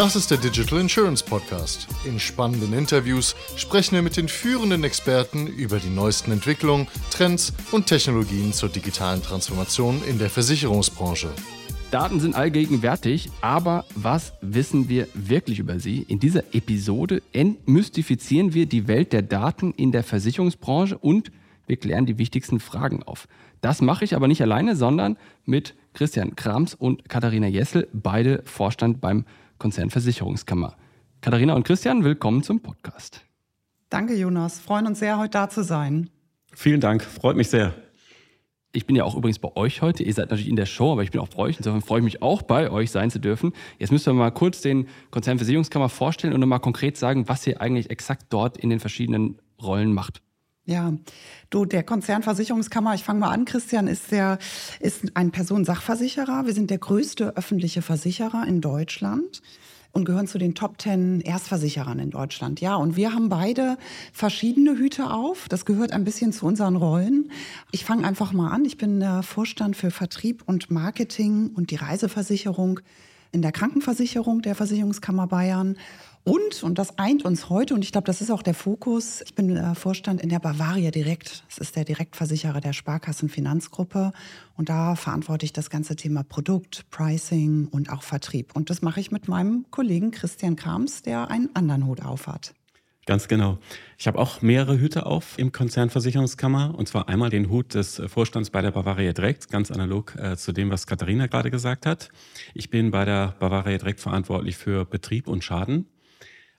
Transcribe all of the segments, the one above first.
Das ist der Digital Insurance Podcast. In spannenden Interviews sprechen wir mit den führenden Experten über die neuesten Entwicklungen, Trends und Technologien zur digitalen Transformation in der Versicherungsbranche. Daten sind allgegenwärtig, aber was wissen wir wirklich über sie? In dieser Episode entmystifizieren wir die Welt der Daten in der Versicherungsbranche und wir klären die wichtigsten Fragen auf. Das mache ich aber nicht alleine, sondern mit Christian Krams und Katharina Jessel, beide Vorstand beim Konzernversicherungskammer. Katharina und Christian, willkommen zum Podcast. Danke, Jonas. Freuen uns sehr, heute da zu sein. Vielen Dank, freut mich sehr. Ich bin ja auch übrigens bei euch heute. Ihr seid natürlich in der Show, aber ich bin auch bei euch. Insofern freue ich mich auch, bei euch sein zu dürfen. Jetzt müsst ihr mal kurz den Konzernversicherungskammer vorstellen und nochmal konkret sagen, was ihr eigentlich exakt dort in den verschiedenen Rollen macht. Ja, du, der Konzernversicherungskammer, ich fange mal an, Christian, ist, der, ist ein Personensachversicherer. Wir sind der größte öffentliche Versicherer in Deutschland und gehören zu den Top Ten Erstversicherern in Deutschland. Ja, und wir haben beide verschiedene Hüte auf. Das gehört ein bisschen zu unseren Rollen. Ich fange einfach mal an. Ich bin der Vorstand für Vertrieb und Marketing und die Reiseversicherung in der Krankenversicherung der Versicherungskammer Bayern und, und das eint uns heute, und ich glaube, das ist auch der Fokus, ich bin äh, Vorstand in der Bavaria Direkt. Das ist der Direktversicherer der Sparkassenfinanzgruppe. Und da verantworte ich das ganze Thema Produkt, Pricing und auch Vertrieb. Und das mache ich mit meinem Kollegen Christian Krams, der einen anderen Hut aufhat. Ganz genau. Ich habe auch mehrere Hüte auf im Konzernversicherungskammer. Und zwar einmal den Hut des Vorstands bei der Bavaria Direkt, ganz analog äh, zu dem, was Katharina gerade gesagt hat. Ich bin bei der Bavaria Direkt verantwortlich für Betrieb und Schaden.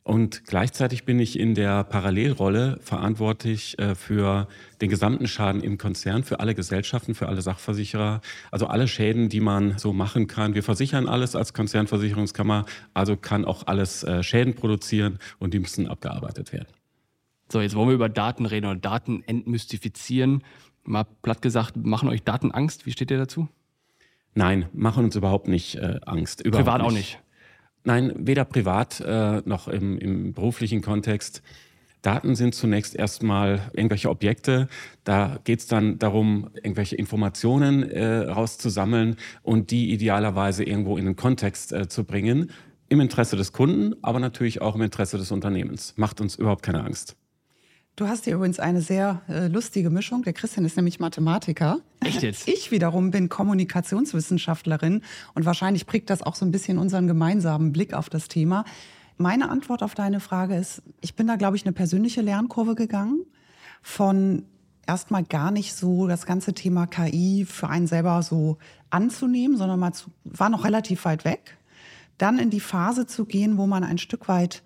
Und gleichzeitig bin ich in der Parallelrolle verantwortlich äh, für den gesamten Schaden im Konzern, für alle Gesellschaften, für alle Sachversicherer, also alle Schäden, die man so machen kann. Wir versichern alles als Konzernversicherungskammer, also kann auch alles äh, Schäden produzieren und die müssen abgearbeitet werden. So, jetzt wollen wir über Daten reden oder Daten entmystifizieren. Mal platt gesagt, machen euch Daten Angst? Wie steht ihr dazu? Nein, machen uns überhaupt nicht äh, Angst. Überhaupt Privat nicht. auch nicht. Nein, weder privat äh, noch im, im beruflichen Kontext. Daten sind zunächst erstmal irgendwelche Objekte. Da geht es dann darum, irgendwelche Informationen äh, rauszusammeln und die idealerweise irgendwo in den Kontext äh, zu bringen. Im Interesse des Kunden, aber natürlich auch im Interesse des Unternehmens. Macht uns überhaupt keine Angst. Du hast hier übrigens eine sehr äh, lustige Mischung. Der Christian ist nämlich Mathematiker. Echt jetzt? Ich wiederum bin Kommunikationswissenschaftlerin und wahrscheinlich prägt das auch so ein bisschen unseren gemeinsamen Blick auf das Thema. Meine Antwort auf deine Frage ist, ich bin da, glaube ich, eine persönliche Lernkurve gegangen von erstmal gar nicht so das ganze Thema KI für einen selber so anzunehmen, sondern mal zu, war noch relativ weit weg. Dann in die Phase zu gehen, wo man ein Stück weit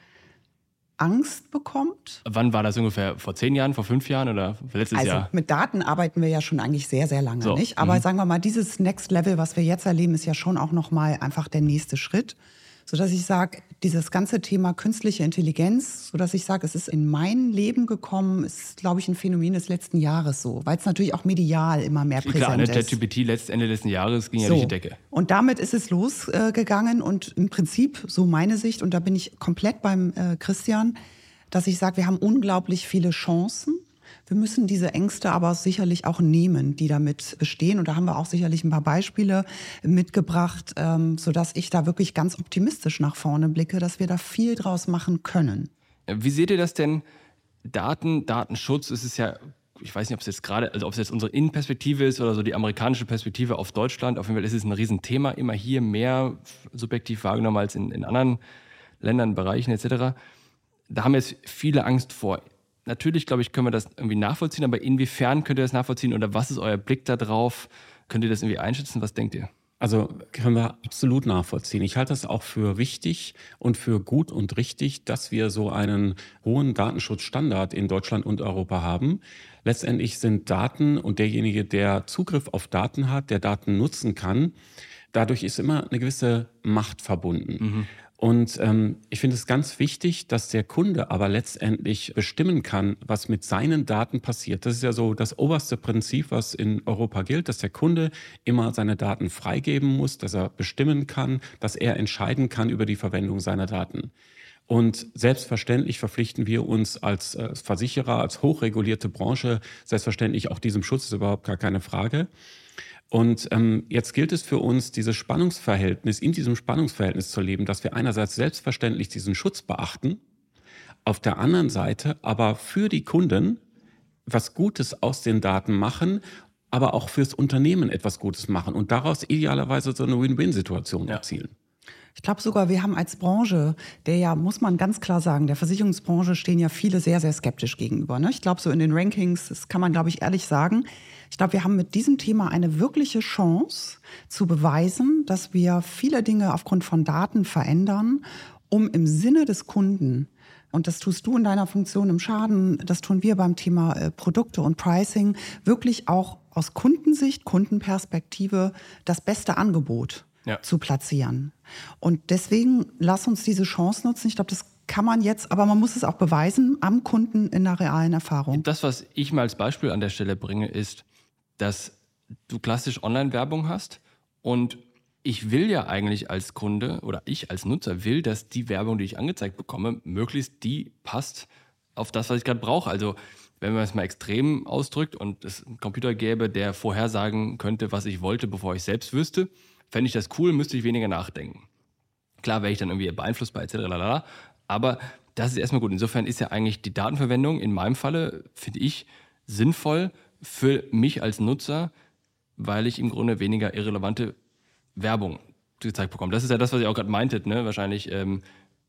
Angst bekommt. Wann war das ungefähr? Vor zehn Jahren, vor fünf Jahren oder letztes also, Jahr? Also mit Daten arbeiten wir ja schon eigentlich sehr, sehr lange, so. nicht? Aber mhm. sagen wir mal, dieses Next Level, was wir jetzt erleben, ist ja schon auch nochmal einfach der nächste Schritt sodass ich sage, dieses ganze Thema künstliche Intelligenz, sodass ich sage, es ist in mein Leben gekommen, ist, glaube ich, ein Phänomen des letzten Jahres so, weil es natürlich auch medial immer mehr präsent Klar, ne, ist. Klar, ChatGPT letzt Ende letzten Jahres ging so. ja durch die Decke. Und damit ist es losgegangen und im Prinzip, so meine Sicht, und da bin ich komplett beim äh, Christian, dass ich sage, wir haben unglaublich viele Chancen wir müssen diese Ängste aber sicherlich auch nehmen, die damit bestehen. Und da haben wir auch sicherlich ein paar Beispiele mitgebracht, ähm, sodass ich da wirklich ganz optimistisch nach vorne blicke, dass wir da viel draus machen können. Wie seht ihr das denn? Daten, Datenschutz, ist es ja ich weiß nicht, ob es jetzt gerade, also ob es jetzt unsere Innenperspektive ist oder so die amerikanische Perspektive auf Deutschland. Auf jeden Fall ist es ein Riesenthema, immer hier mehr subjektiv wahrgenommen als in, in anderen Ländern, Bereichen etc. Da haben jetzt viele Angst vor natürlich, glaube ich, können wir das irgendwie nachvollziehen, aber inwiefern könnt ihr das nachvollziehen oder was ist euer Blick darauf? Könnt ihr das irgendwie einschätzen? Was denkt ihr? Also können wir absolut nachvollziehen. Ich halte das auch für wichtig und für gut und richtig, dass wir so einen hohen Datenschutzstandard in Deutschland und Europa haben. Letztendlich sind Daten und derjenige, der Zugriff auf Daten hat, der Daten nutzen kann, dadurch ist immer eine gewisse Macht verbunden. Mhm. Und ähm, ich finde es ganz wichtig, dass der Kunde aber letztendlich bestimmen kann, was mit seinen Daten passiert. Das ist ja so das oberste Prinzip, was in Europa gilt, dass der Kunde immer seine Daten freigeben muss, dass er bestimmen kann, dass er entscheiden kann über die Verwendung seiner Daten. Und selbstverständlich verpflichten wir uns als äh, Versicherer, als hochregulierte Branche, selbstverständlich auch diesem Schutz ist überhaupt gar keine Frage. Und ähm, jetzt gilt es für uns, dieses Spannungsverhältnis, in diesem Spannungsverhältnis zu leben, dass wir einerseits selbstverständlich diesen Schutz beachten, auf der anderen Seite aber für die Kunden was Gutes aus den Daten machen, aber auch fürs Unternehmen etwas Gutes machen und daraus idealerweise so eine Win-Win-Situation ja. erzielen. Ich glaube sogar, wir haben als Branche, der ja, muss man ganz klar sagen, der Versicherungsbranche stehen ja viele sehr, sehr skeptisch gegenüber. Ne? Ich glaube, so in den Rankings, das kann man, glaube ich, ehrlich sagen. Ich glaube, wir haben mit diesem Thema eine wirkliche Chance zu beweisen, dass wir viele Dinge aufgrund von Daten verändern, um im Sinne des Kunden und das tust du in deiner Funktion im Schaden, das tun wir beim Thema äh, Produkte und Pricing, wirklich auch aus Kundensicht, Kundenperspektive das beste Angebot ja. zu platzieren. Und deswegen lass uns diese Chance nutzen. Ich glaube, das kann man jetzt, aber man muss es auch beweisen am Kunden in der realen Erfahrung. Das, was ich mal als Beispiel an der Stelle bringe, ist, dass du klassisch Online-Werbung hast und ich will ja eigentlich als Kunde oder ich als Nutzer will, dass die Werbung, die ich angezeigt bekomme, möglichst die passt auf das, was ich gerade brauche. Also wenn man es mal extrem ausdrückt und es einen Computer gäbe, der vorhersagen könnte, was ich wollte, bevor ich selbst wüsste, fände ich das cool, müsste ich weniger nachdenken. Klar wäre ich dann irgendwie beeinflussbar etc. Aber das ist erstmal gut. Insofern ist ja eigentlich die Datenverwendung in meinem Falle, finde ich, sinnvoll für mich als Nutzer, weil ich im Grunde weniger irrelevante Werbung gezeigt bekomme. Das ist ja das, was ihr auch gerade meintet, ne? Wahrscheinlich ähm,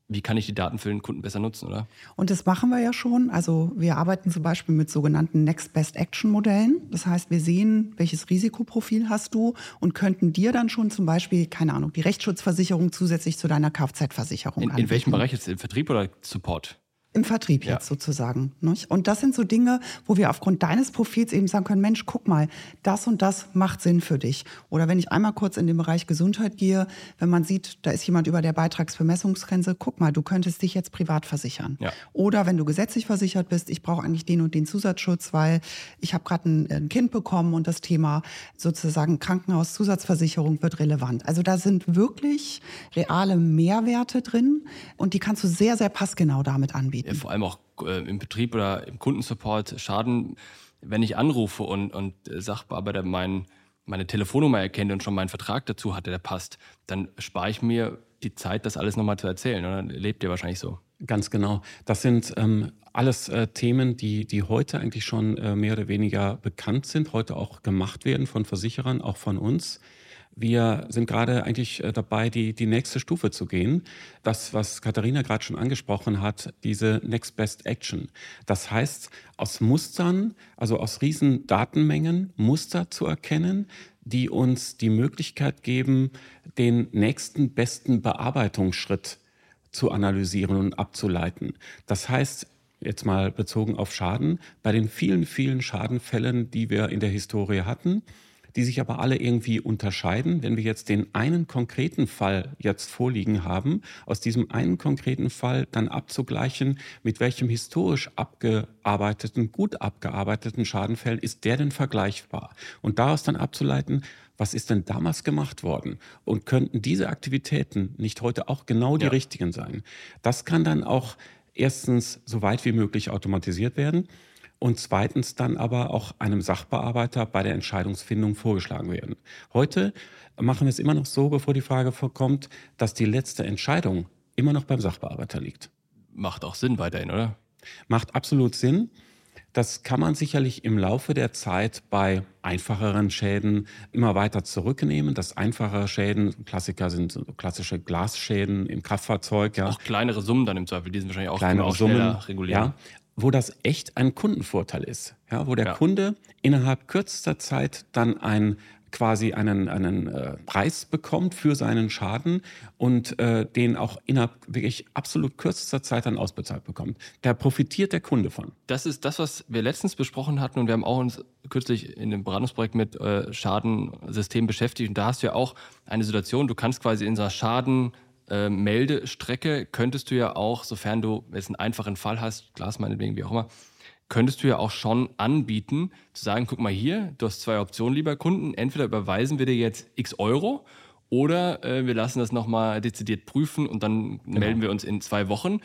wie kann ich die Daten für den Kunden besser nutzen, oder? Und das machen wir ja schon. Also wir arbeiten zum Beispiel mit sogenannten Next Best Action Modellen. Das heißt, wir sehen, welches Risikoprofil hast du und könnten dir dann schon zum Beispiel, keine Ahnung, die Rechtsschutzversicherung zusätzlich zu deiner Kfz-Versicherung in, in welchem Bereich jetzt? Im Vertrieb oder Support? Im Vertrieb ja. jetzt sozusagen. Nicht? Und das sind so Dinge, wo wir aufgrund deines Profils eben sagen können, Mensch, guck mal, das und das macht Sinn für dich. Oder wenn ich einmal kurz in den Bereich Gesundheit gehe, wenn man sieht, da ist jemand über der Beitragsbemessungsgrenze, guck mal, du könntest dich jetzt privat versichern. Ja. Oder wenn du gesetzlich versichert bist, ich brauche eigentlich den und den Zusatzschutz, weil ich habe gerade ein, ein Kind bekommen und das Thema sozusagen Krankenhauszusatzversicherung wird relevant. Also da sind wirklich reale Mehrwerte drin und die kannst du sehr, sehr passgenau damit anbieten vor allem auch äh, im Betrieb oder im Kundensupport Schaden, wenn ich anrufe und, und Sachbearbeiter mein, meine Telefonnummer erkennt und schon meinen Vertrag dazu hatte, der passt, dann spare ich mir die Zeit, das alles nochmal zu erzählen. Oder lebt ihr wahrscheinlich so? Ganz genau. Das sind ähm, alles äh, Themen, die, die heute eigentlich schon äh, mehr oder weniger bekannt sind, heute auch gemacht werden von Versicherern, auch von uns. Wir sind gerade eigentlich äh, dabei, die, die nächste Stufe zu gehen. Das, was Katharina gerade schon angesprochen hat, diese Next Best Action. Das heißt, aus Mustern, also aus riesen Datenmengen Muster zu erkennen, die uns die Möglichkeit geben, den nächsten besten Bearbeitungsschritt zu analysieren und abzuleiten. Das heißt, jetzt mal bezogen auf Schaden, bei den vielen, vielen Schadenfällen, die wir in der Historie hatten, die sich aber alle irgendwie unterscheiden. Wenn wir jetzt den einen konkreten Fall jetzt vorliegen haben, aus diesem einen konkreten Fall dann abzugleichen, mit welchem historisch abgearbeiteten, gut abgearbeiteten Schadenfällen ist der denn vergleichbar? Und daraus dann abzuleiten, was ist denn damals gemacht worden? Und könnten diese Aktivitäten nicht heute auch genau die ja. richtigen sein? Das kann dann auch erstens so weit wie möglich automatisiert werden und zweitens dann aber auch einem Sachbearbeiter bei der Entscheidungsfindung vorgeschlagen werden. Heute machen wir es immer noch so, bevor die Frage vorkommt, dass die letzte Entscheidung immer noch beim Sachbearbeiter liegt. Macht auch Sinn weiterhin, oder? Macht absolut Sinn. Das kann man sicherlich im Laufe der Zeit bei einfacheren Schäden immer weiter zurücknehmen. Das einfachere Schäden, Klassiker sind klassische Glasschäden im Kraftfahrzeug. Ja. Auch kleinere Summen dann im Zweifel, die sind wahrscheinlich auch, kleinere Summen, regulieren. Ja wo das echt ein Kundenvorteil ist. Ja, wo der ja. Kunde innerhalb kürzester Zeit dann ein quasi einen, einen äh, Preis bekommt für seinen Schaden und äh, den auch innerhalb wirklich absolut kürzester Zeit dann ausbezahlt bekommt. Da profitiert der Kunde von. Das ist das, was wir letztens besprochen hatten und wir haben auch uns kürzlich in dem Beratungsprojekt mit äh, Schadensystem beschäftigt und da hast du ja auch eine Situation, du kannst quasi in so einer Schaden äh, Meldestrecke könntest du ja auch, sofern du jetzt einen einfachen Fall hast, Glas meinetwegen, wie auch immer, könntest du ja auch schon anbieten, zu sagen, guck mal hier, du hast zwei Optionen, lieber Kunden, entweder überweisen wir dir jetzt x Euro oder äh, wir lassen das nochmal dezidiert prüfen und dann genau. melden wir uns in zwei Wochen.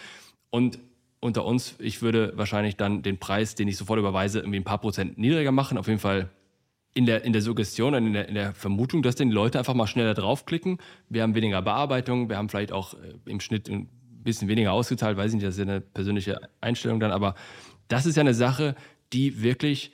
Und unter uns, ich würde wahrscheinlich dann den Preis, den ich sofort überweise, irgendwie ein paar Prozent niedriger machen, auf jeden Fall in der, in der Suggestion und in der, in der Vermutung, dass die Leute einfach mal schneller draufklicken. Wir haben weniger Bearbeitung, wir haben vielleicht auch äh, im Schnitt ein bisschen weniger ausgezahlt, weiß ich nicht, das ist ja eine persönliche Einstellung dann, aber das ist ja eine Sache, die wirklich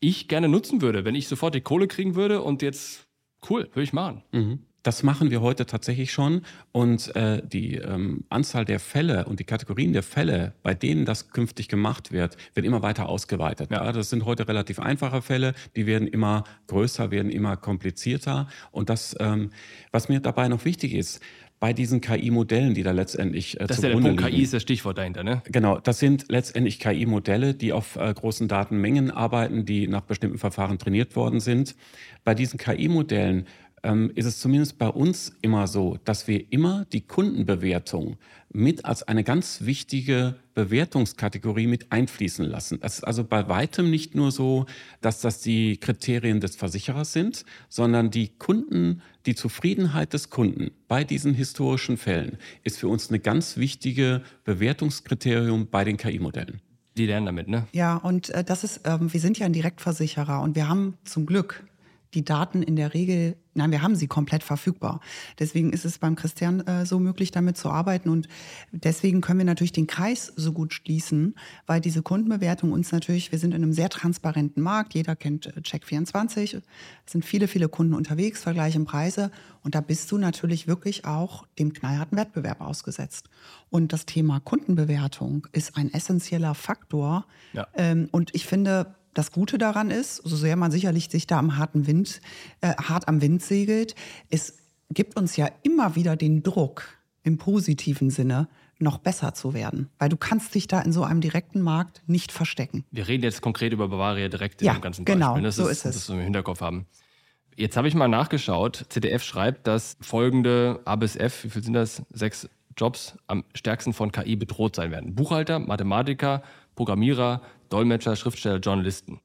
ich gerne nutzen würde, wenn ich sofort die Kohle kriegen würde und jetzt cool, würde ich machen. Mhm. Das machen wir heute tatsächlich schon. Und äh, die ähm, Anzahl der Fälle und die Kategorien der Fälle, bei denen das künftig gemacht wird, wird immer weiter ausgeweitet. Ja. ja. Das sind heute relativ einfache Fälle, die werden immer größer, werden immer komplizierter. Und das, ähm, was mir dabei noch wichtig ist, bei diesen KI-Modellen, die da letztendlich äh, Das ist ja der Punkt, liegen. KI ist das Stichwort dahinter, ne? Genau, das sind letztendlich KI-Modelle, die auf äh, großen Datenmengen arbeiten, die nach bestimmten Verfahren trainiert worden sind. Bei diesen KI-Modellen ähm, ist es zumindest bei uns immer so, dass wir immer die Kundenbewertung mit als eine ganz wichtige Bewertungskategorie mit einfließen lassen. Das ist also bei weitem nicht nur so, dass das die Kriterien des Versicherers sind, sondern die Kunden, die Zufriedenheit des Kunden bei diesen historischen Fällen ist für uns eine ganz wichtige Bewertungskriterium bei den KI-Modellen. Die lernen damit, ne? Ja, und äh, das ist, ähm, wir sind ja ein Direktversicherer und wir haben zum Glück die Daten in der Regel, nein, wir haben sie komplett verfügbar. Deswegen ist es beim Christian äh, so möglich, damit zu arbeiten. Und deswegen können wir natürlich den Kreis so gut schließen, weil diese Kundenbewertung uns natürlich, wir sind in einem sehr transparenten Markt. Jeder kennt äh, Check24. Es sind viele, viele Kunden unterwegs, vergleichen Preise. Und da bist du natürlich wirklich auch dem knallharten Wettbewerb ausgesetzt. Und das Thema Kundenbewertung ist ein essentieller Faktor. Ja. Ähm, und ich finde, das Gute daran ist, so sehr man sicherlich sich da am harten Wind, äh, hart am Wind segelt, es gibt uns ja immer wieder den Druck im positiven Sinne, noch besser zu werden. Weil du kannst dich da in so einem direkten Markt nicht verstecken. Wir reden jetzt konkret über Bavaria direkt ja, im ganzen genau, Beispiel. Das so ist, ist es. Das wir im Hinterkopf haben. Jetzt habe ich mal nachgeschaut. ZDF schreibt, dass folgende A bis F, wie viel sind das? Sechs Jobs am stärksten von KI bedroht sein werden. Buchhalter, Mathematiker, Programmierer, Dolmetscher, Schriftsteller, Journalisten.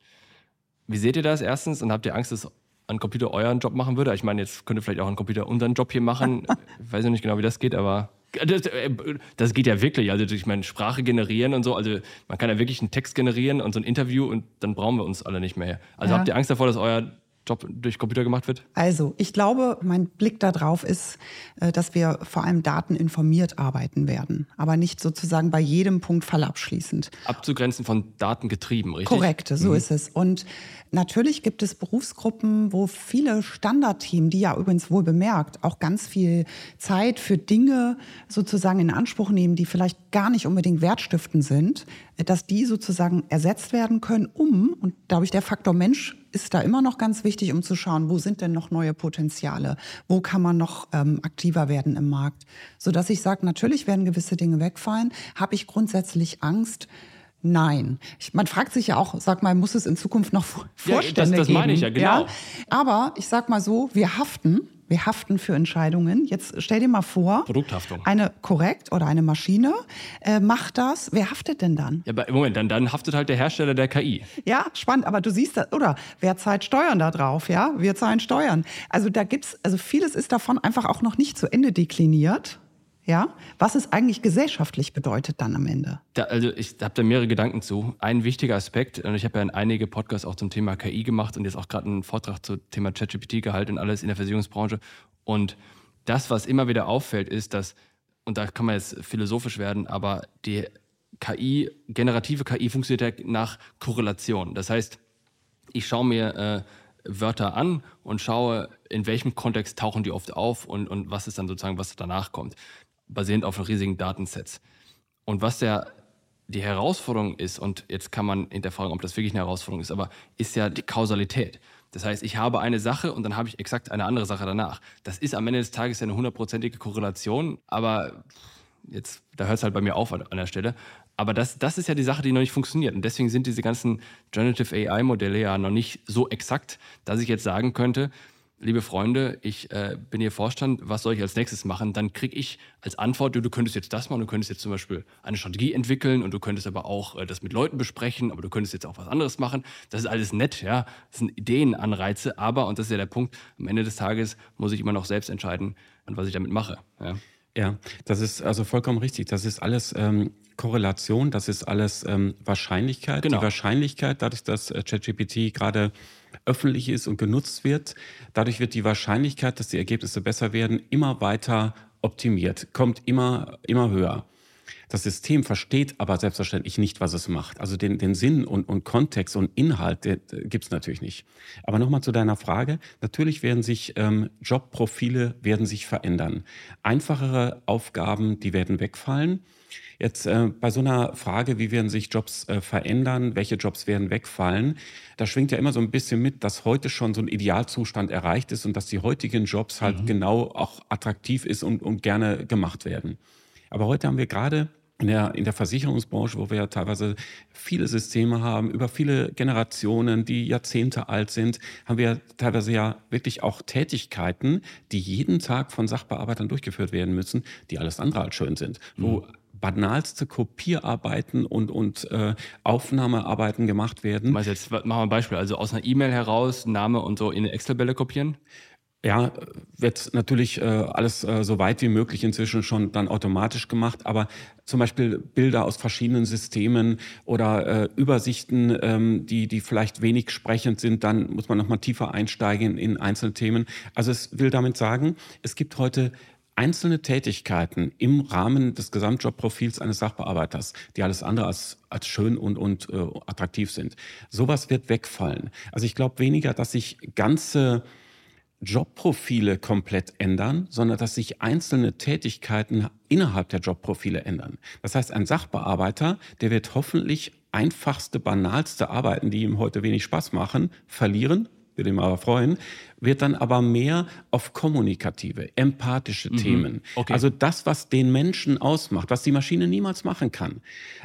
Wie seht ihr das erstens und habt ihr Angst, dass ein Computer euren Job machen würde? Ich meine, jetzt könnte vielleicht auch ein Computer unseren Job hier machen. ich weiß noch nicht genau, wie das geht, aber das, äh, das, geht ja wirklich. Also ich meine, Sprache generieren und so. Also man kann ja wirklich einen Text generieren und so ein Interview und dann brauchen wir uns alle nicht mehr. Also ja. habt ihr Angst davor, dass euer Job durch Computer gemacht wird? Also, ich glaube, mein Blick darauf ist, äh, dass wir vor allem dateninformiert arbeiten werden, aber nicht sozusagen bei jedem Punkt fallabschließend. Abzugrenzen von Daten getrieben, richtig? Korrekt, so mhm. ist es. Und natürlich gibt es Berufsgruppen, wo viele Standardteam, die ja übrigens wohl bemerkt, auch ganz viel Zeit für Dinge sozusagen in Anspruch nehmen, die vielleicht gar nicht unbedingt wertstiftend sind, dass die sozusagen ersetzt werden können, um, und glaube ich, der Faktor Mensch ist da immer noch ganz wichtig, um zu schauen, wo sind denn noch neue Potenziale, wo kann man noch ähm, aktiver werden im Markt, so dass ich sage, natürlich werden gewisse Dinge wegfallen. Habe ich grundsätzlich Angst? Nein. Ich, man fragt sich ja auch, sag mal, muss es in Zukunft noch Vorstände ja, das, das meine ich ja, genau. Ja? Aber ich sag mal so, wir haften wir haften für Entscheidungen. Jetzt stell dir mal vor, Produkthaftung. Eine korrekt oder eine Maschine äh, macht das. Wer haftet denn dann? Ja, Moment, dann, dann haftet halt der Hersteller der KI. Ja, spannend. Aber du siehst das, oder wer zahlt Steuern da drauf? Ja, wir zahlen Steuern. Also da gibt's, also vieles ist davon einfach auch noch nicht zu Ende dekliniert. Ja, was es eigentlich gesellschaftlich bedeutet dann am Ende. Da, also ich habe da mehrere Gedanken zu. Ein wichtiger Aspekt, und ich habe ja einige Podcasts auch zum Thema KI gemacht und jetzt auch gerade einen Vortrag zum Thema ChatGPT gehalten und alles in der Versicherungsbranche. Und das, was immer wieder auffällt, ist, dass, und da kann man jetzt philosophisch werden, aber die KI, generative KI funktioniert ja nach Korrelation. Das heißt, ich schaue mir äh, Wörter an und schaue, in welchem Kontext tauchen die oft auf und, und was ist dann sozusagen, was danach kommt basierend auf riesigen Datensets. Und was der, die Herausforderung ist, und jetzt kann man hinterfragen, ob das wirklich eine Herausforderung ist, aber ist ja die Kausalität. Das heißt, ich habe eine Sache und dann habe ich exakt eine andere Sache danach. Das ist am Ende des Tages ja eine hundertprozentige Korrelation, aber jetzt, da hört es halt bei mir auf an, an der Stelle. Aber das, das ist ja die Sache, die noch nicht funktioniert. Und deswegen sind diese ganzen Generative AI-Modelle ja noch nicht so exakt, dass ich jetzt sagen könnte, liebe Freunde, ich äh, bin Ihr Vorstand, was soll ich als nächstes machen? Dann kriege ich als Antwort, du, du, könntest jetzt das machen, du könntest jetzt zum Beispiel eine Strategie entwickeln und du könntest aber auch äh, das mit Leuten besprechen, aber du könntest jetzt auch was anderes machen. Das ist alles nett, ja. Das sind Ideenanreize, aber, und das ist ja der Punkt, am Ende des Tages muss ich immer noch selbst entscheiden, was ich damit mache. Ja. Ja, das ist also vollkommen richtig. Das ist alles ähm, Korrelation, das ist alles ähm, Wahrscheinlichkeit. Genau. Die Wahrscheinlichkeit, dadurch, dass äh, ChatGPT gerade öffentlich ist und genutzt wird, dadurch wird die Wahrscheinlichkeit, dass die Ergebnisse besser werden, immer weiter optimiert, kommt immer, immer höher. Das System versteht aber selbstverständlich nicht, was es macht. Also den, den Sinn und, und Kontext und Inhalt gibt es natürlich nicht. Aber nochmal zu deiner Frage. Natürlich werden sich ähm, Jobprofile werden sich verändern. Einfachere Aufgaben, die werden wegfallen. Jetzt äh, bei so einer Frage, wie werden sich Jobs äh, verändern, welche Jobs werden wegfallen, da schwingt ja immer so ein bisschen mit, dass heute schon so ein Idealzustand erreicht ist und dass die heutigen Jobs halt mhm. genau auch attraktiv ist und, und gerne gemacht werden. Aber heute haben wir gerade in der, in der Versicherungsbranche, wo wir ja teilweise viele Systeme haben, über viele Generationen, die Jahrzehnte alt sind, haben wir teilweise ja wirklich auch Tätigkeiten, die jeden Tag von Sachbearbeitern durchgeführt werden müssen, die alles andere als schön sind. Mhm. Wo banalste Kopierarbeiten und, und äh, Aufnahmearbeiten gemacht werden. Was jetzt, machen wir ein Beispiel, also aus einer E-Mail heraus Name und so in eine Excel-Bälle kopieren? Ja, wird natürlich äh, alles äh, so weit wie möglich inzwischen schon dann automatisch gemacht, aber zum Beispiel Bilder aus verschiedenen Systemen oder äh, Übersichten, ähm, die, die vielleicht wenig sprechend sind, dann muss man nochmal tiefer einsteigen in einzelne Themen. Also es will damit sagen, es gibt heute einzelne Tätigkeiten im Rahmen des Gesamtjobprofils eines Sachbearbeiters, die alles andere als, als schön und, und äh, attraktiv sind. Sowas wird wegfallen. Also ich glaube weniger, dass sich ganze Jobprofile komplett ändern, sondern dass sich einzelne Tätigkeiten innerhalb der Jobprofile ändern. Das heißt, ein Sachbearbeiter, der wird hoffentlich einfachste, banalste Arbeiten, die ihm heute wenig Spaß machen, verlieren würde ihn aber freuen, wird dann aber mehr auf kommunikative, empathische mhm. Themen. Okay. Also das, was den Menschen ausmacht, was die Maschine niemals machen kann.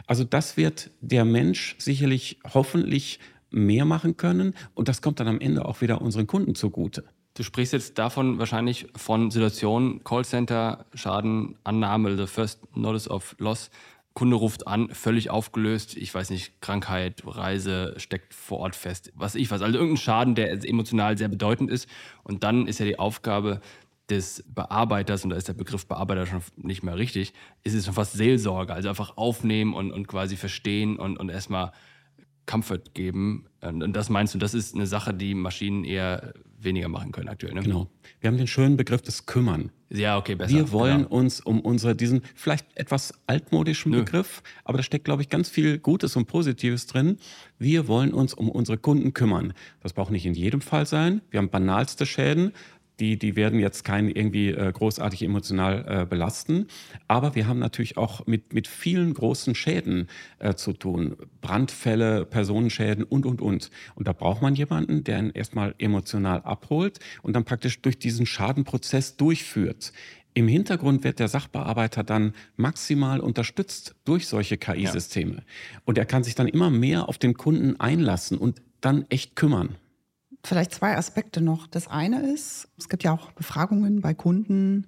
Also das wird der Mensch sicherlich hoffentlich mehr machen können und das kommt dann am Ende auch wieder unseren Kunden zugute. Du sprichst jetzt davon wahrscheinlich von Situationen, Callcenter, Schaden, Annahme, the first notice of loss. Kunde ruft an, völlig aufgelöst, ich weiß nicht, Krankheit, Reise, steckt vor Ort fest, was ich weiß. Also irgendein Schaden, der emotional sehr bedeutend ist. Und dann ist ja die Aufgabe des Bearbeiters, und da ist der Begriff Bearbeiter schon nicht mehr richtig, ist es schon fast Seelsorge. Also einfach aufnehmen und, und quasi verstehen und, und erstmal Comfort geben. Und das meinst du, das ist eine Sache, die Maschinen eher weniger machen können aktuell. Ne? Genau. Wir haben den schönen Begriff des Kümmern. Ja, okay, besser. Wir wollen genau. uns um unsere, diesen vielleicht etwas altmodischen Nö. Begriff, aber da steckt, glaube ich, ganz viel Gutes und Positives drin. Wir wollen uns um unsere Kunden kümmern. Das braucht nicht in jedem Fall sein. Wir haben banalste Schäden, die, die werden jetzt keinen irgendwie äh, großartig emotional äh, belasten. Aber wir haben natürlich auch mit, mit vielen großen Schäden äh, zu tun. Brandfälle, Personenschäden und, und, und. Und da braucht man jemanden, der ihn erstmal emotional abholt und dann praktisch durch diesen Schadenprozess durchführt. Im Hintergrund wird der Sachbearbeiter dann maximal unterstützt durch solche KI-Systeme. Ja. Und er kann sich dann immer mehr auf den Kunden einlassen und dann echt kümmern vielleicht zwei Aspekte noch. Das eine ist, es gibt ja auch Befragungen bei Kunden.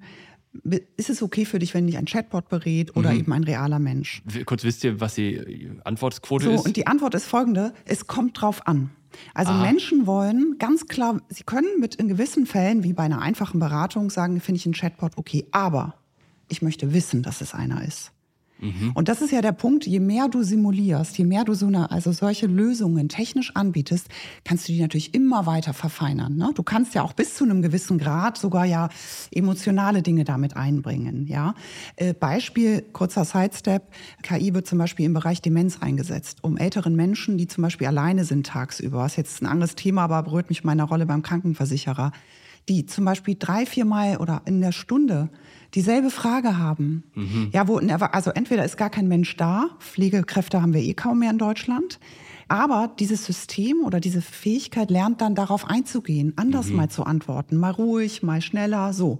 Ist es okay für dich, wenn dich ein Chatbot berät oder mhm. eben ein realer Mensch? Kurz wisst ihr, was die Antwortquote so, ist? Und die Antwort ist folgende: Es kommt drauf an. Also Aha. Menschen wollen ganz klar, sie können mit in gewissen Fällen, wie bei einer einfachen Beratung, sagen, finde ich einen Chatbot okay, aber ich möchte wissen, dass es einer ist. Mhm. Und das ist ja der Punkt, je mehr du simulierst, je mehr du so eine, also solche Lösungen technisch anbietest, kannst du die natürlich immer weiter verfeinern. Ne? Du kannst ja auch bis zu einem gewissen Grad sogar ja emotionale Dinge damit einbringen. Ja? Äh, Beispiel, kurzer Sidestep, KI wird zum Beispiel im Bereich Demenz eingesetzt, um älteren Menschen, die zum Beispiel alleine sind tagsüber, was jetzt ein anderes Thema, aber berührt mich meiner Rolle beim Krankenversicherer, die zum Beispiel drei, vier Mal oder in der Stunde dieselbe Frage haben. Mhm. Ja, wo, also entweder ist gar kein Mensch da, Pflegekräfte haben wir eh kaum mehr in Deutschland, aber dieses System oder diese Fähigkeit lernt dann darauf einzugehen, anders mhm. mal zu antworten, mal ruhig, mal schneller, so.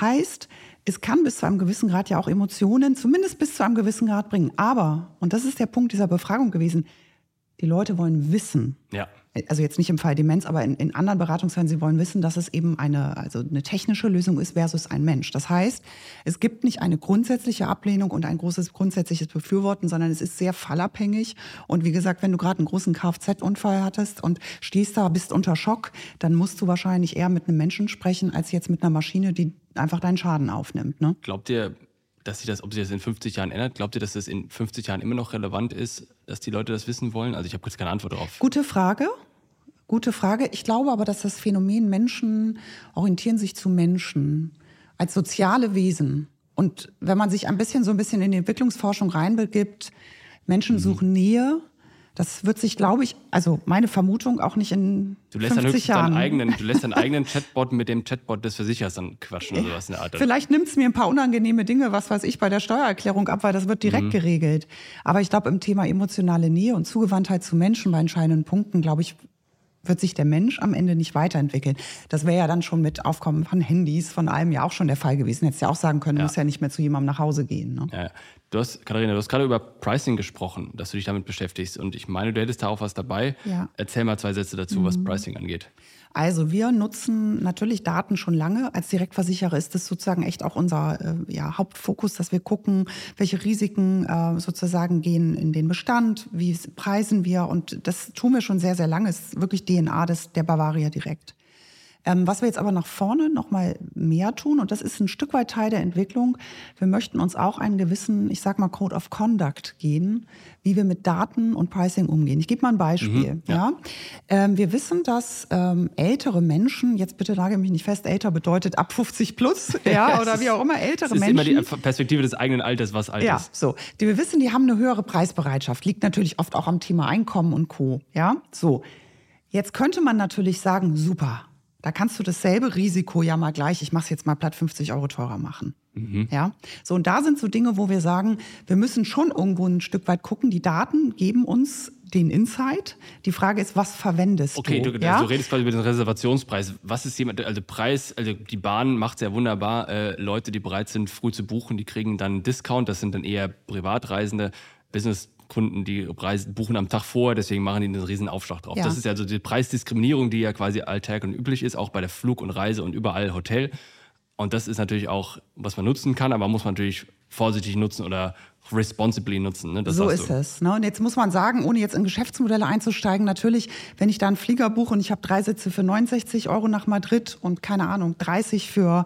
Heißt, es kann bis zu einem gewissen Grad ja auch Emotionen, zumindest bis zu einem gewissen Grad bringen. Aber, und das ist der Punkt dieser Befragung gewesen, die Leute wollen wissen. Ja. Also jetzt nicht im Fall Demenz, aber in, in anderen Beratungsfällen, sie wollen wissen, dass es eben eine, also eine technische Lösung ist versus ein Mensch. Das heißt, es gibt nicht eine grundsätzliche Ablehnung und ein großes grundsätzliches Befürworten, sondern es ist sehr fallabhängig. Und wie gesagt, wenn du gerade einen großen Kfz-Unfall hattest und stehst da, bist unter Schock, dann musst du wahrscheinlich eher mit einem Menschen sprechen, als jetzt mit einer Maschine, die einfach deinen Schaden aufnimmt. Ne? Glaubt ihr, dass sich das, ob sich das in 50 Jahren ändert? Glaubt ihr, dass das in 50 Jahren immer noch relevant ist, dass die Leute das wissen wollen? Also ich habe jetzt keine Antwort darauf. Gute Frage. Gute Frage. Ich glaube aber, dass das Phänomen Menschen orientieren sich zu Menschen als soziale Wesen. Und wenn man sich ein bisschen so ein bisschen in die Entwicklungsforschung reinbegibt, Menschen mhm. suchen Nähe, das wird sich, glaube ich, also meine Vermutung auch nicht in du lässt 50 dann Jahren. Eigenen, du lässt deinen eigenen Chatbot mit dem Chatbot des Versichers dann quatschen oder sowas in der Art. Vielleicht nimmt es mir ein paar unangenehme Dinge, was weiß ich, bei der Steuererklärung ab, weil das wird direkt mhm. geregelt. Aber ich glaube, im Thema emotionale Nähe und Zugewandtheit zu Menschen bei entscheidenden Punkten, glaube ich, wird sich der Mensch am Ende nicht weiterentwickeln. Das wäre ja dann schon mit Aufkommen von Handys, von allem ja auch schon der Fall gewesen. Hättest ja auch sagen können, ja. muss ja nicht mehr zu jemandem nach Hause gehen. Ne? Ja, Du hast, Katharina, du hast gerade über Pricing gesprochen, dass du dich damit beschäftigst. Und ich meine, du hättest da auch was dabei. Ja. Erzähl mal zwei Sätze dazu, mhm. was Pricing angeht. Also wir nutzen natürlich Daten schon lange. Als Direktversicherer ist das sozusagen echt auch unser äh, ja, Hauptfokus, dass wir gucken, welche Risiken äh, sozusagen gehen in den Bestand, wie preisen wir. Und das tun wir schon sehr, sehr lange. Es ist wirklich DNA des, der Bavaria direkt. Ähm, was wir jetzt aber nach vorne noch mal mehr tun, und das ist ein Stück weit Teil der Entwicklung, wir möchten uns auch einen gewissen, ich sag mal, Code of Conduct gehen, wie wir mit Daten und Pricing umgehen. Ich gebe mal ein Beispiel. Mhm, ja. ja. Ähm, wir wissen, dass ähm, ältere Menschen, jetzt bitte lage mich nicht fest, älter bedeutet ab 50 plus, ja, oder wie auch immer, ältere Menschen. Das ist immer die Perspektive des eigenen Alters, was alt ja, ist. so. Die wir wissen, die haben eine höhere Preisbereitschaft, liegt natürlich oft auch am Thema Einkommen und Co. Ja, so. Jetzt könnte man natürlich sagen, super, da kannst du dasselbe Risiko ja mal gleich, ich mache es jetzt mal platt 50 Euro teurer machen. Mhm. Ja, so und da sind so Dinge, wo wir sagen, wir müssen schon irgendwo ein Stück weit gucken. Die Daten geben uns den Insight. Die Frage ist, was verwendest okay, du? Okay, du, ja? du, redest quasi über den Reservationspreis. Was ist jemand, also Preis, also die Bahn macht sehr wunderbar. Äh, Leute, die bereit sind, früh zu buchen, die kriegen dann einen Discount. Das sind dann eher Privatreisende. Business Kunden, die Preise buchen am Tag vorher, deswegen machen die einen riesen Aufschlag drauf. Ja. Das ist ja so die Preisdiskriminierung, die ja quasi alltag und üblich ist, auch bei der Flug und Reise und überall Hotel. Und das ist natürlich auch, was man nutzen kann, aber muss man natürlich vorsichtig nutzen oder responsibly nutzen. Ne? so ist es. Ne? Und jetzt muss man sagen, ohne jetzt in Geschäftsmodelle einzusteigen, natürlich, wenn ich da einen Flieger buche und ich habe drei Sitze für 69 Euro nach Madrid und keine Ahnung, 30 für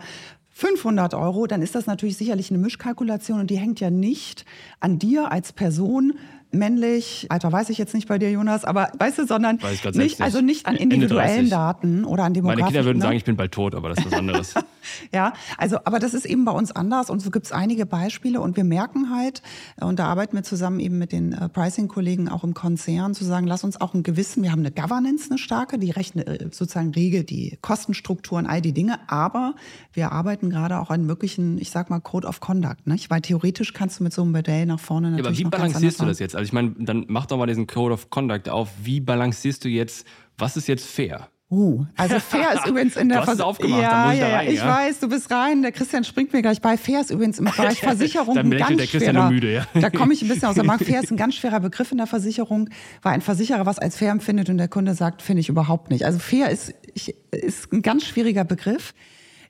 500 Euro, dann ist das natürlich sicherlich eine Mischkalkulation und die hängt ja nicht an dir als Person, männlich, Alter weiß ich jetzt nicht bei dir, Jonas, aber weißt du, sondern nicht, also nicht an individuellen Daten oder an demografischen. Meine Kinder würden ne? sagen, ich bin bald tot, aber das ist was anderes. ja, also, aber das ist eben bei uns anders und so gibt es einige Beispiele und wir merken halt, und da arbeiten wir zusammen eben mit den äh, Pricing-Kollegen auch im Konzern, zu sagen, lass uns auch ein gewissen, wir haben eine Governance, eine starke, die rechnet äh, sozusagen regelt die Kostenstrukturen, all die Dinge, aber wir arbeiten gerade auch an möglichen, ich sag mal, Code of Conduct, nicht? weil theoretisch kannst du mit so einem Modell nach vorne natürlich ja, aber wie balancierst du das jetzt? Also ich meine, dann mach doch mal diesen Code of Conduct auf. Wie balancierst du jetzt, was ist jetzt fair? Uh, also fair ist übrigens in der du hast es aufgemacht, ja, ja, rein, ich ja? weiß, du bist rein. Der Christian springt mir gleich bei. Fair ist übrigens im Bereich Versicherung ein ganz der Christian schwerer. Müde, ja. Da komme ich ein bisschen aus der Markt. Fair ist ein ganz schwerer Begriff in der Versicherung, weil ein Versicherer was als fair empfindet und der Kunde sagt, finde ich überhaupt nicht. Also fair ist, ich, ist ein ganz schwieriger Begriff.